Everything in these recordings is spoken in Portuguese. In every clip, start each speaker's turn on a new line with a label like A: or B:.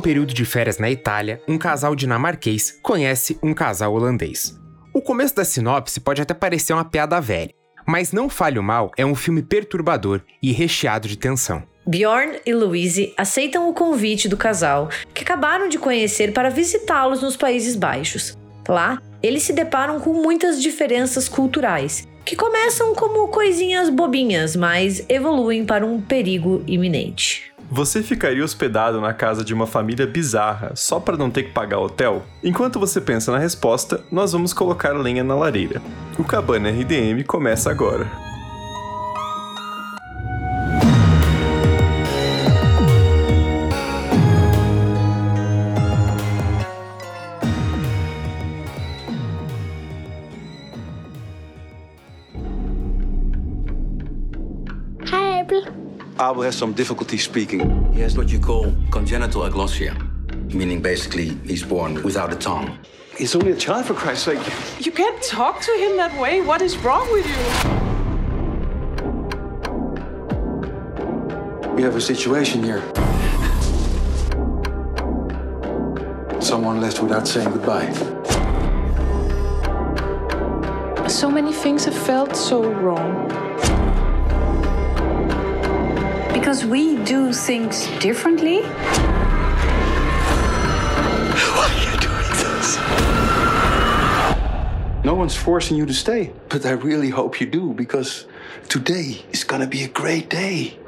A: Um período de férias na Itália, um casal dinamarquês conhece um casal holandês. O começo da sinopse pode até parecer uma piada velha, mas Não Falho Mal é um filme perturbador e recheado de tensão.
B: Bjorn e Louise aceitam o convite do casal, que acabaram de conhecer para visitá-los nos Países Baixos. Lá, eles se deparam com muitas diferenças culturais, que começam como coisinhas bobinhas, mas evoluem para um perigo iminente.
C: Você ficaria hospedado na casa de uma família bizarra só para não ter que pagar hotel? Enquanto você pensa na resposta, nós vamos colocar lenha na lareira. O Cabana RDM começa agora.
D: Abel has some difficulty speaking.
E: He has what you call congenital aglossia, meaning basically he's born without a tongue.
D: He's only a child, for Christ's sake.
F: You can't talk to him that way. What is wrong with you?
D: We have a situation here. Someone left without saying goodbye.
F: So many things have felt so wrong.
G: Because we do things differently.
D: Why are you doing this? No one's forcing you to stay, but I really hope you do because today is gonna be a great day.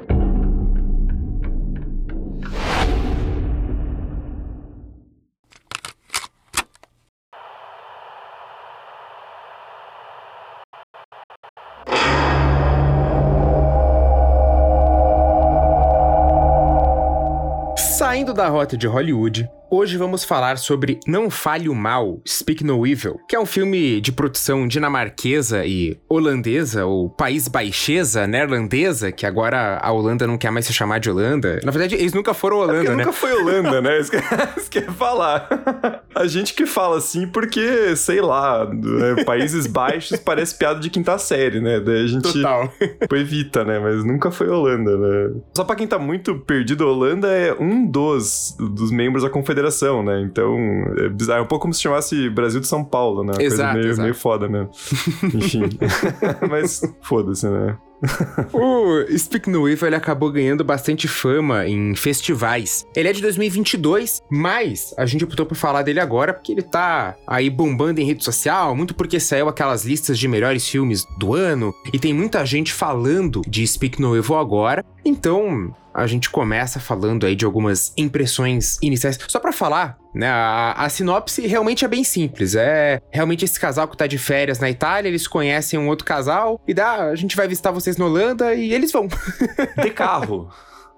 A: Saindo da rota de Hollywood, hoje vamos falar sobre Não Fale o Mal, Speak No Evil, que é um filme de produção dinamarquesa e holandesa, ou país baixesa, neerlandesa, que agora a Holanda não quer mais se chamar de Holanda. Na verdade, eles nunca foram Holanda,
C: É
A: né?
C: nunca foi Holanda, né? Isso que, isso que ia falar. A gente que fala assim porque, sei lá, né, Países Baixos parece piada de quinta série, né? Daí a gente
A: Total.
C: tipo, evita, né? Mas nunca foi Holanda, né? Só pra quem tá muito perdido, a Holanda é um dos, dos membros da confederação, né? Então, é bizarro. É um pouco como se chamasse Brasil de São Paulo, né? Uma
A: Exato,
C: coisa meio,
A: exato.
C: meio foda mesmo. Enfim. Mas foda-se, né?
A: O Speak No Evil ele acabou ganhando bastante fama em festivais. Ele é de 2022, mas a gente optou por falar dele agora porque ele tá aí bombando em rede social, muito porque saiu aquelas listas de melhores filmes do ano e tem muita gente falando de Speak No Evil agora. Então, a gente começa falando aí de algumas impressões iniciais. Só pra falar, né, a, a sinopse realmente é bem simples. É realmente esse casal que tá de férias na Itália, eles conhecem um outro casal e dá, a gente vai visitar vocês na Holanda e eles vão.
C: De carro.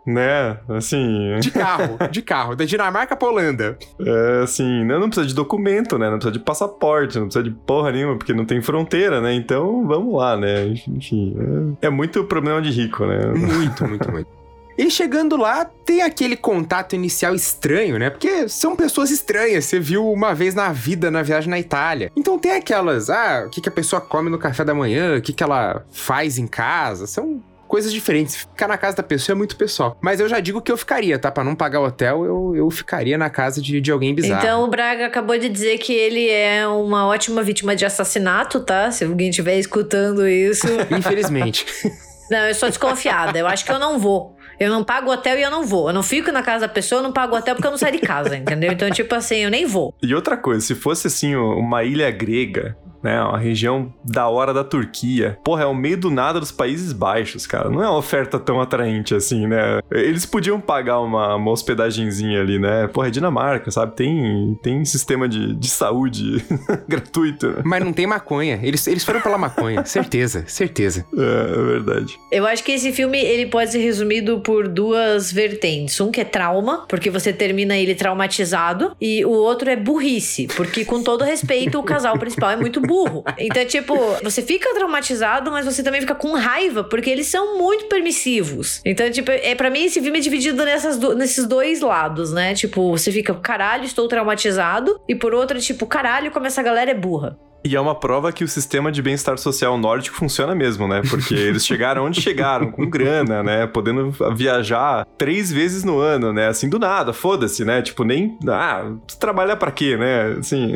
C: Né? Assim.
A: De carro, de carro, da Dinamarca pra Holanda.
C: É, assim, né, não precisa de documento, né? Não precisa de passaporte, não precisa de porra nenhuma, porque não tem fronteira, né? Então, vamos lá, né? Enfim, é, é muito problema de rico, né?
A: Muito, muito, muito. E chegando lá, tem aquele contato inicial estranho, né? Porque são pessoas estranhas, você viu uma vez na vida na viagem na Itália. Então tem aquelas, ah, o que, que a pessoa come no café da manhã, o que, que ela faz em casa, são coisas diferentes. Ficar na casa da pessoa é muito pessoal. Mas eu já digo que eu ficaria, tá? Pra não pagar hotel, eu, eu ficaria na casa de, de alguém bizarro.
B: Então o Braga acabou de dizer que ele é uma ótima vítima de assassinato, tá? Se alguém estiver escutando isso.
A: Infelizmente.
B: não, eu sou desconfiada. Eu acho que eu não vou. Eu não pago hotel e eu não vou. Eu não fico na casa da pessoa, eu não pago hotel porque eu não saio de casa, entendeu? Então, tipo assim, eu nem vou.
C: E outra coisa, se fosse assim, uma ilha grega, né? Uma região da hora da Turquia. Porra, é o meio do nada dos Países Baixos, cara. Não é uma oferta tão atraente assim, né? Eles podiam pagar uma, uma hospedagenzinha ali, né? Porra, é Dinamarca, sabe? Tem, tem sistema de, de saúde gratuito. né?
A: Mas não tem maconha. Eles, eles foram pela maconha. certeza, certeza.
C: É, é verdade.
B: Eu acho que esse filme ele pode ser resumido por duas vertentes. Um que é trauma, porque você termina ele traumatizado, e o outro é burrice, porque com todo respeito o casal principal é muito burro. Então, tipo, você fica traumatizado, mas você também fica com raiva, porque eles são muito permissivos. Então, tipo, é para mim esse filme é dividido nessas do- nesses dois lados, né? Tipo, você fica, caralho, estou traumatizado, e por outro, tipo, caralho, como essa galera é burra.
C: E é uma prova que o sistema de bem-estar social nórdico funciona mesmo, né? Porque eles chegaram onde chegaram, com grana, né? Podendo viajar três vezes no ano, né? Assim, do nada, foda-se, né? Tipo, nem. Ah, trabalhar pra quê, né? Assim.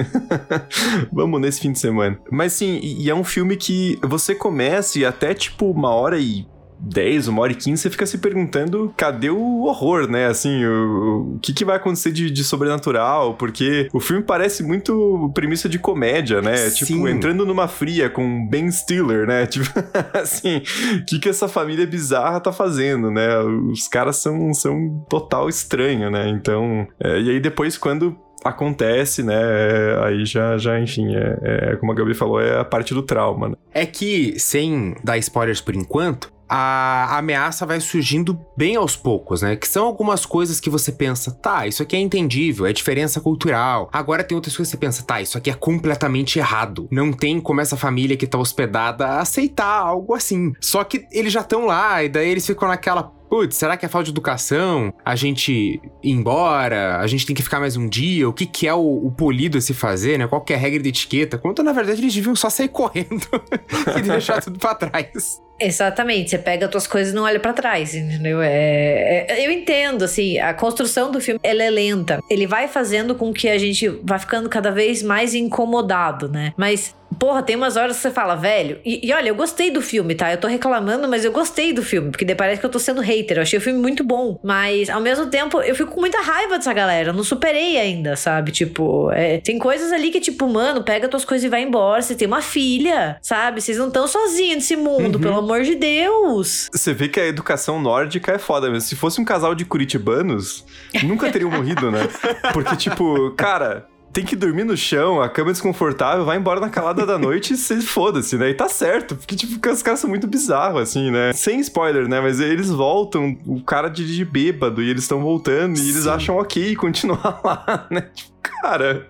C: Vamos nesse fim de semana. Mas sim, e é um filme que você começa e até tipo uma hora e 10, uma hora e 15, você fica se perguntando cadê o horror, né? Assim, o, o que, que vai acontecer de, de, sobrenatural? Porque o filme parece muito premissa de comédia, né? Sim. Tipo, entrando numa fria com Ben Stiller, né? Tipo, assim, o que, que essa família bizarra tá fazendo, né? Os caras são, são total estranho, né? Então, é, e aí depois quando acontece, né? É, aí já, já enfim, é, é, como a Gabi falou, é a parte do trauma. Né?
A: É que, sem dar spoilers por enquanto, a ameaça vai surgindo bem aos poucos, né? Que são algumas coisas que você pensa, tá, isso aqui é entendível, é diferença cultural. Agora tem outras coisas que você pensa, tá, isso aqui é completamente errado. Não tem como essa família que tá hospedada aceitar algo assim. Só que eles já estão lá, e daí eles ficam naquela, putz, será que é falta de educação? A gente ir embora? A gente tem que ficar mais um dia? O que, que é o, o polido a se fazer, né? Qual que é a regra de etiqueta? Quando na verdade eles deviam só sair correndo e deixar tudo pra trás.
B: Exatamente, você pega as tuas coisas e não olha para trás, entendeu? É, é, eu entendo, assim, a construção do filme ela é lenta. Ele vai fazendo com que a gente vá ficando cada vez mais incomodado, né? Mas Porra, tem umas horas que você fala, velho. E, e, olha, eu gostei do filme, tá? Eu tô reclamando, mas eu gostei do filme, porque parece que eu tô sendo hater. Eu achei o filme muito bom. Mas, ao mesmo tempo, eu fico com muita raiva dessa galera. Eu não superei ainda, sabe? Tipo, é, tem coisas ali que, tipo, mano, pega tuas coisas e vai embora. Você tem uma filha, sabe? Vocês não estão sozinhos nesse mundo, uhum. pelo amor de Deus.
C: Você vê que a educação nórdica é foda mesmo. Se fosse um casal de curitibanos, nunca teriam morrido, né? Porque, tipo, cara tem que dormir no chão, a cama é desconfortável, vai embora na calada da noite e se foda-se, né? E tá certo, porque, tipo, os caras são muito bizarros, assim, né? Sem spoiler, né? Mas eles voltam, o cara dirige bêbado e eles estão voltando e eles acham ok continuar lá, né? Tipo, cara,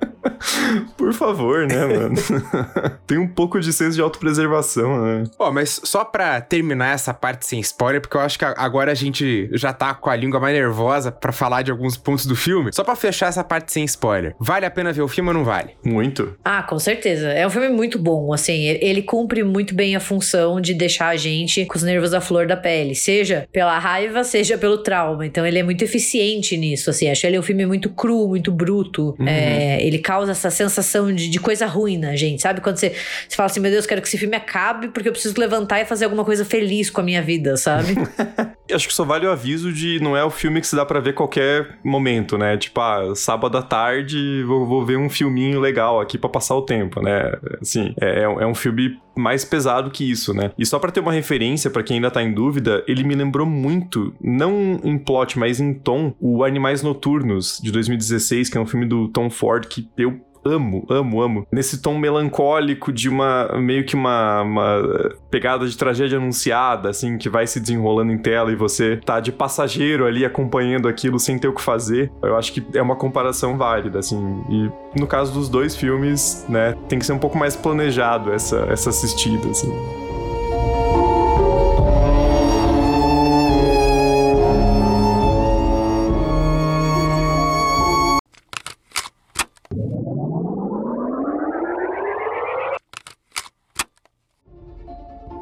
C: por favor, né, mano? Tem um pouco de senso de autopreservação, né?
A: Ó, mas só pra terminar essa parte sem spoiler, porque eu acho que agora a gente já tá com a língua mais nervosa para falar de alguns pontos do filme. Só para fechar essa parte sem spoiler. Vale a pena ver o filme ou não vale?
C: Muito.
B: Ah, com certeza. É um filme muito bom, assim, ele cumpre muito bem a função de deixar a gente com os nervos à flor da pele, seja pela raiva, seja pelo trauma. Então ele é muito eficiente nisso, assim. Acho ele um filme muito cru, muito bruto. Uhum. É, ele causa essa sensação de, de, coisa ruim na gente, sabe? Quando você, você fala assim, meu Deus, quero que esse filme acabe porque eu preciso levantar e fazer alguma coisa feliz com a minha vida, sabe?
C: Acho que só vale o aviso de não é o filme que se dá para ver qualquer momento, né? Tipo, ah, sábado à tarde vou, vou ver um filminho legal aqui para passar o tempo, né? Assim, é, é um filme mais pesado que isso, né? E só para ter uma referência para quem ainda tá em dúvida, ele me lembrou muito, não em plot, mas em tom, o Animais Noturnos de 2016, que é um filme do Tom Ford que eu amo, amo, amo. Nesse tom melancólico de uma meio que uma, uma, pegada de tragédia anunciada, assim, que vai se desenrolando em tela e você tá de passageiro ali acompanhando aquilo sem ter o que fazer. Eu acho que é uma comparação válida, assim. E no caso dos dois filmes, né, tem que ser um pouco mais planejado essa, essa assistida, assim.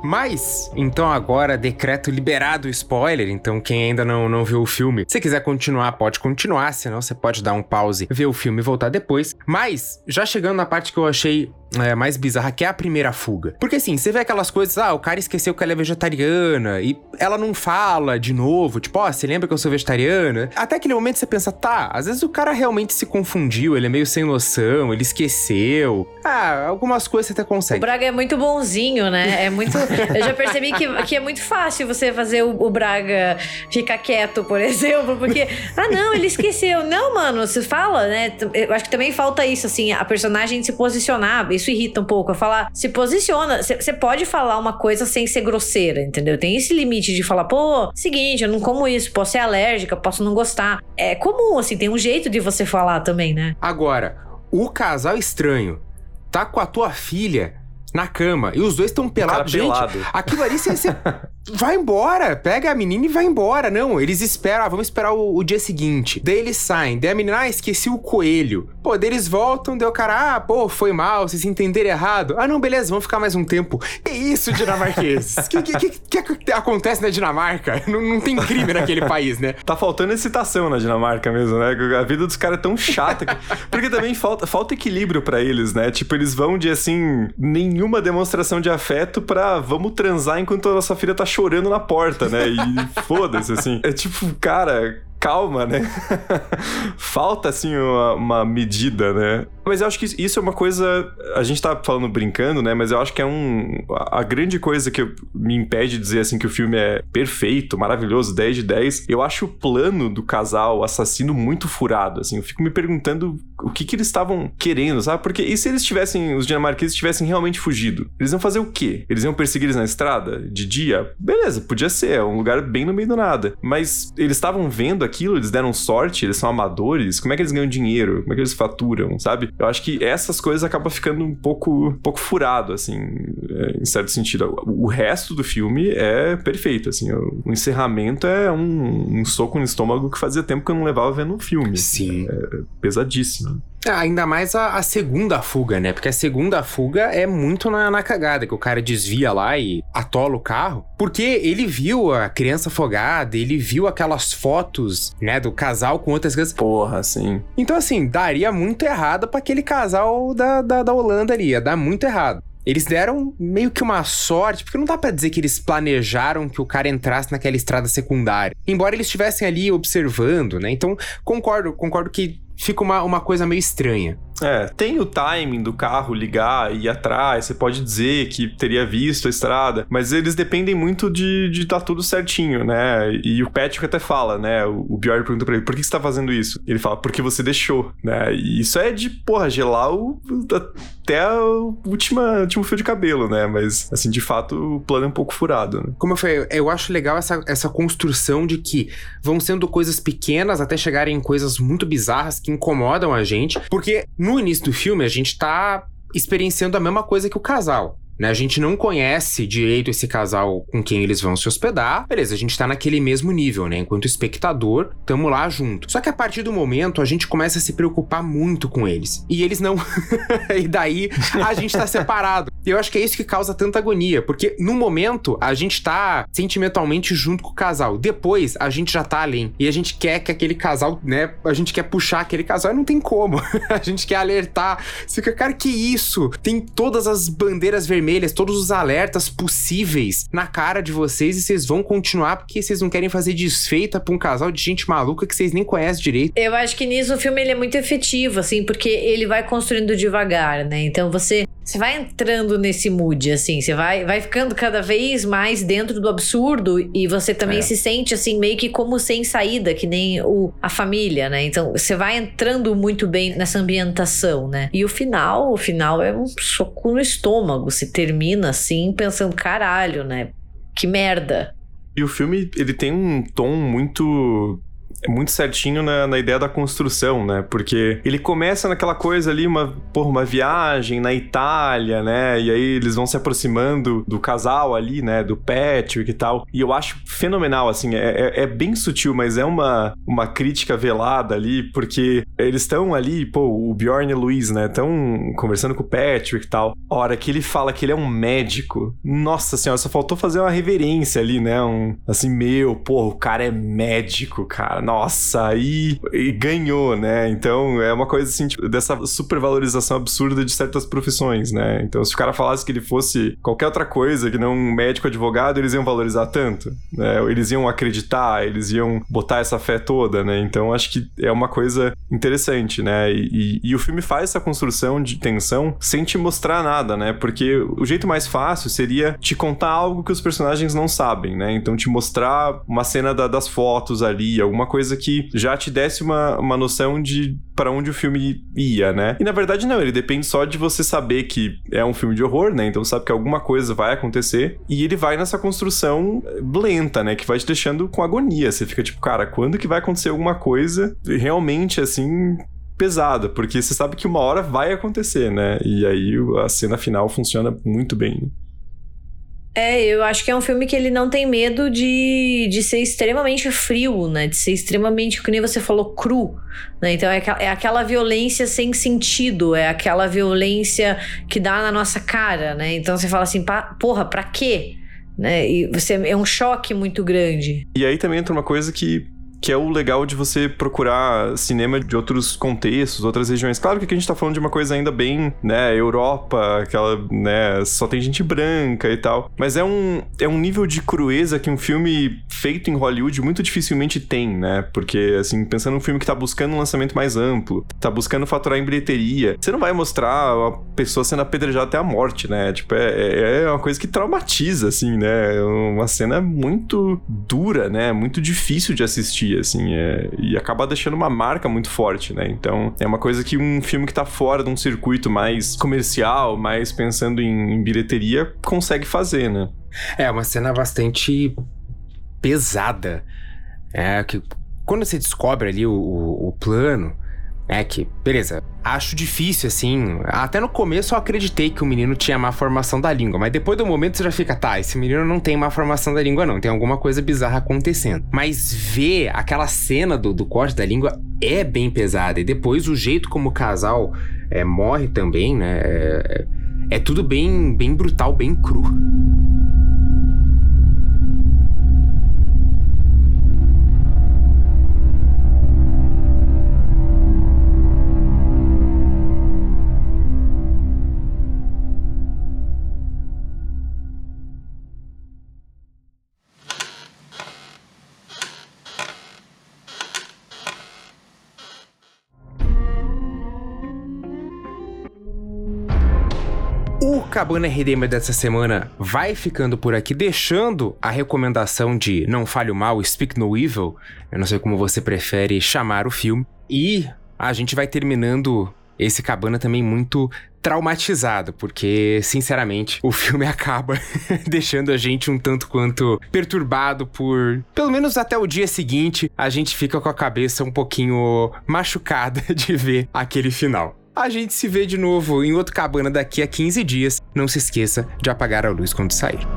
A: Mas, então agora, decreto liberado o spoiler. Então, quem ainda não, não viu o filme, se quiser continuar, pode continuar. Senão, você pode dar um pause, ver o filme e voltar depois. Mas, já chegando na parte que eu achei é, mais bizarra, que é a primeira fuga. Porque assim, você vê aquelas coisas, ah, o cara esqueceu que ela é vegetariana e ela não fala de novo, tipo, ó, oh, você lembra que eu sou vegetariana? Até aquele momento você pensa, tá, às vezes o cara realmente se confundiu, ele é meio sem noção, ele esqueceu. Ah, algumas coisas você até consegue.
B: O Braga é muito bonzinho, né? É muito. eu já percebi que, que é muito fácil você fazer o, o Braga ficar quieto, por exemplo, porque, ah, não, ele esqueceu. Não, mano, você fala, né? Eu acho que também falta isso, assim, a personagem se posicionar isso irrita um pouco. Eu falar, se posiciona. Você pode falar uma coisa sem ser grosseira, entendeu? Tem esse limite de falar, pô, seguinte, eu não como isso, posso ser alérgica, posso não gostar. É comum, assim, tem um jeito de você falar também, né?
A: Agora, o casal estranho tá com a tua filha na cama e os dois estão pelados. Gente,
C: pelado.
A: aquilo ali você, vai embora, pega a menina e vai embora. Não, eles esperam, ah, vamos esperar o, o, dia seguinte. Daí eles saem, daí a menina, ah, esqueci o coelho. Pô, daí eles voltam, daí o cara, ah, pô, foi mal, vocês entenderam errado. Ah, não, beleza, vamos ficar mais um tempo. Que isso, dinamarqueses? O que, que, que, que, acontece na Dinamarca? Não, não tem crime naquele país, né?
C: Tá faltando excitação na Dinamarca mesmo, né? A vida dos caras é tão chata. Que... Porque também falta, falta equilíbrio para eles, né? Tipo, eles vão de, assim, nenhuma demonstração de afeto pra vamos transar enquanto a nossa filha tá chorando na porta, né? E foda-se, assim. É tipo, cara, calma, né? Falta, assim, uma, uma, medida, né? Mas eu acho que isso é uma coisa. A gente tá falando brincando, né? Mas eu acho que é um. A grande coisa que me impede de dizer, assim, que o filme é perfeito, maravilhoso, 10 de 10. Eu acho o plano do casal assassino muito furado, assim. Eu fico me perguntando o que que eles estavam querendo, sabe? Porque e se eles tivessem. Os dinamarqueses tivessem realmente fugido? Eles iam fazer o quê? Eles iam perseguir eles na estrada? De dia? Beleza, podia ser. É um lugar bem no meio do nada. Mas eles estavam vendo aquilo, eles deram sorte, eles são amadores, como é que eles ganham dinheiro? Como é que eles faturam, sabe? Eu acho que essas coisas acabam ficando um pouco, um pouco furado, assim, é, em certo sentido. O resto do filme é perfeito, assim, o, encerramento é um, um, soco no estômago que fazia tempo que eu não levava vendo um filme.
A: Sim.
C: É pesadíssimo.
A: Ainda mais a, a, segunda fuga, né? Porque a segunda fuga é muito na, na, cagada, que o cara desvia lá e atola o carro. Porque ele viu a criança afogada, ele viu aquelas fotos, né, do casal com outras crianças.
C: Porra, sim.
A: Então, assim, daria muito errado para aquele casal da, da, da Holanda ali. Ia dar muito errado. Eles deram meio que uma sorte, porque não dá para dizer que eles planejaram que o cara entrasse naquela estrada secundária. Embora eles estivessem ali observando, né? Então, concordo, concordo que fica uma, uma coisa meio estranha.
C: É, tem o timing do carro ligar e ir atrás, você pode dizer que teria visto a estrada, mas eles dependem muito de, de dar tudo certinho, né? E o Patrick até fala, né? O, o Bjorn pergunta pra ele, por que você tá fazendo isso? Ele fala, porque você deixou, né? E isso é de, porra, gelar o, até o última, último fio de cabelo, né? Mas, assim, de fato, o plano é um pouco furado, né?
A: Como eu falei, eu acho legal essa, essa construção de que vão sendo coisas pequenas até chegarem em coisas muito bizarras que incomodam a gente, porque no início do filme, a gente tá experienciando a mesma coisa que o casal. Né? A gente não conhece direito esse casal com quem eles vão se hospedar. Beleza, a gente tá naquele mesmo nível, né? Enquanto espectador, tamo lá junto. Só que a partir do momento, a gente começa a se preocupar muito com eles. E eles não. e daí a gente tá separado. E eu acho que é isso que causa tanta agonia, porque no momento a gente tá sentimentalmente junto com o casal. Depois a gente já tá além. E a gente quer que aquele casal, né? A gente quer puxar aquele casal e não tem como. a gente quer alertar. Você fica, cara, que isso? Tem todas as bandeiras vermelhas vermelhas, todos os alertas possíveis na cara de vocês e vocês vão continuar porque vocês não querem fazer desfeita pra um casal de gente maluca que vocês nem conhecem direito.
B: Eu acho que nisso o filme ele é muito efetivo, assim, porque ele vai construindo devagar, né? Então você você vai entrando nesse mood, assim, você vai, vai ficando cada vez mais dentro do absurdo e você também é. se sente, assim, meio que como sem saída, que nem o, a família, né? Então, você vai entrando muito bem nessa ambientação, né? E o final, o final é um soco no estômago, você termina, assim, pensando, caralho, né? Que merda.
C: E o filme, ele tem um tom muito muito certinho na, na, ideia da construção, né? Porque ele começa naquela coisa ali, uma, porra, uma viagem na Itália, né? E aí eles vão se aproximando do casal ali, né? Do Patrick e tal. E eu acho fenomenal, assim, é, é, é bem sutil, mas é uma, uma crítica velada ali, porque eles estão ali, pô, o Bjorn e o Luiz, né? Estão conversando com o Patrick e tal. A hora que ele fala que ele é um médico, nossa senhora, só faltou fazer uma reverência ali, né? Um, assim, meu, pô, o cara é médico, cara nossa, aí e ganhou, né? Então é uma coisa assim, tipo, dessa supervalorização absurda de certas profissões, né? Então se o cara falasse que ele fosse qualquer outra coisa que não um médico advogado, eles iam valorizar tanto, né? Eles iam acreditar, eles iam botar essa fé toda, né? Então acho que é uma coisa interessante, né? E, e, e o filme faz essa construção de tensão sem te mostrar nada, né? Porque o jeito mais fácil seria te contar algo que os personagens não sabem, né? Então te mostrar uma cena da, das fotos ali, alguma coisa coisa que já te desse uma, uma noção de para onde o filme ia, né? E na verdade não, ele depende só de você saber que é um filme de horror, né? Então sabe que alguma coisa vai acontecer e ele vai nessa construção lenta, né? Que vai te deixando com agonia. Você fica tipo, cara, quando que vai acontecer alguma coisa realmente assim pesada, porque você sabe que uma hora vai acontecer, né? E aí a cena final funciona muito bem.
B: É, eu acho que é um filme que ele não tem medo de, de ser extremamente frio, né? De ser extremamente, como você falou, cru. Né? Então é, é aquela violência sem sentido, é aquela violência que dá na nossa cara, né? Então você fala assim, porra, pra quê? Né? E você, é um choque muito grande.
C: E aí também entra uma coisa que que é o legal de você procurar cinema de outros contextos, outras regiões. Claro que aqui a gente tá falando de uma coisa ainda bem, né, Europa, aquela, né, só tem gente branca e tal. Mas é um, é um nível de crueza que um filme feito em Hollywood muito dificilmente tem, né? Porque, assim, pensando num filme que tá buscando um lançamento mais amplo, tá buscando faturar em bilheteria, você não vai mostrar a pessoa sendo apedrejada até a morte, né? Tipo, é, é, é uma coisa que traumatiza, assim, né? É uma cena muito dura, né? Muito difícil de assistir assim, é, e acaba deixando uma marca muito forte, né? Então, é uma coisa que um filme que tá fora de um circuito mais comercial, mais pensando em, em bilheteria, consegue fazer, né?
A: É uma cena bastante pesada. É que quando você descobre ali o, o, o plano, é que, beleza, acho difícil, assim. Até no começo eu acreditei que o menino tinha má formação da língua, mas depois do momento você já fica, tá, esse menino não tem má formação da língua, não. Tem alguma coisa bizarra acontecendo. Mas ver aquela cena do, do corte da língua é bem pesada. E depois o jeito como o casal é, morre também, né? É, é, tudo bem, bem brutal, bem cru. Cabana RDM dessa semana vai ficando por aqui, deixando a recomendação de Não Fale o Mal, Speak No Evil. Eu não sei como você prefere chamar o filme. E a gente vai terminando esse Cabana também muito traumatizado, porque, sinceramente, o filme acaba deixando a gente um tanto quanto perturbado por. Pelo menos até o dia seguinte, a gente fica com a cabeça um pouquinho machucada de ver aquele final. A gente se vê de novo em outro cabana daqui a 15 dias. Não se esqueça de apagar a luz quando sair.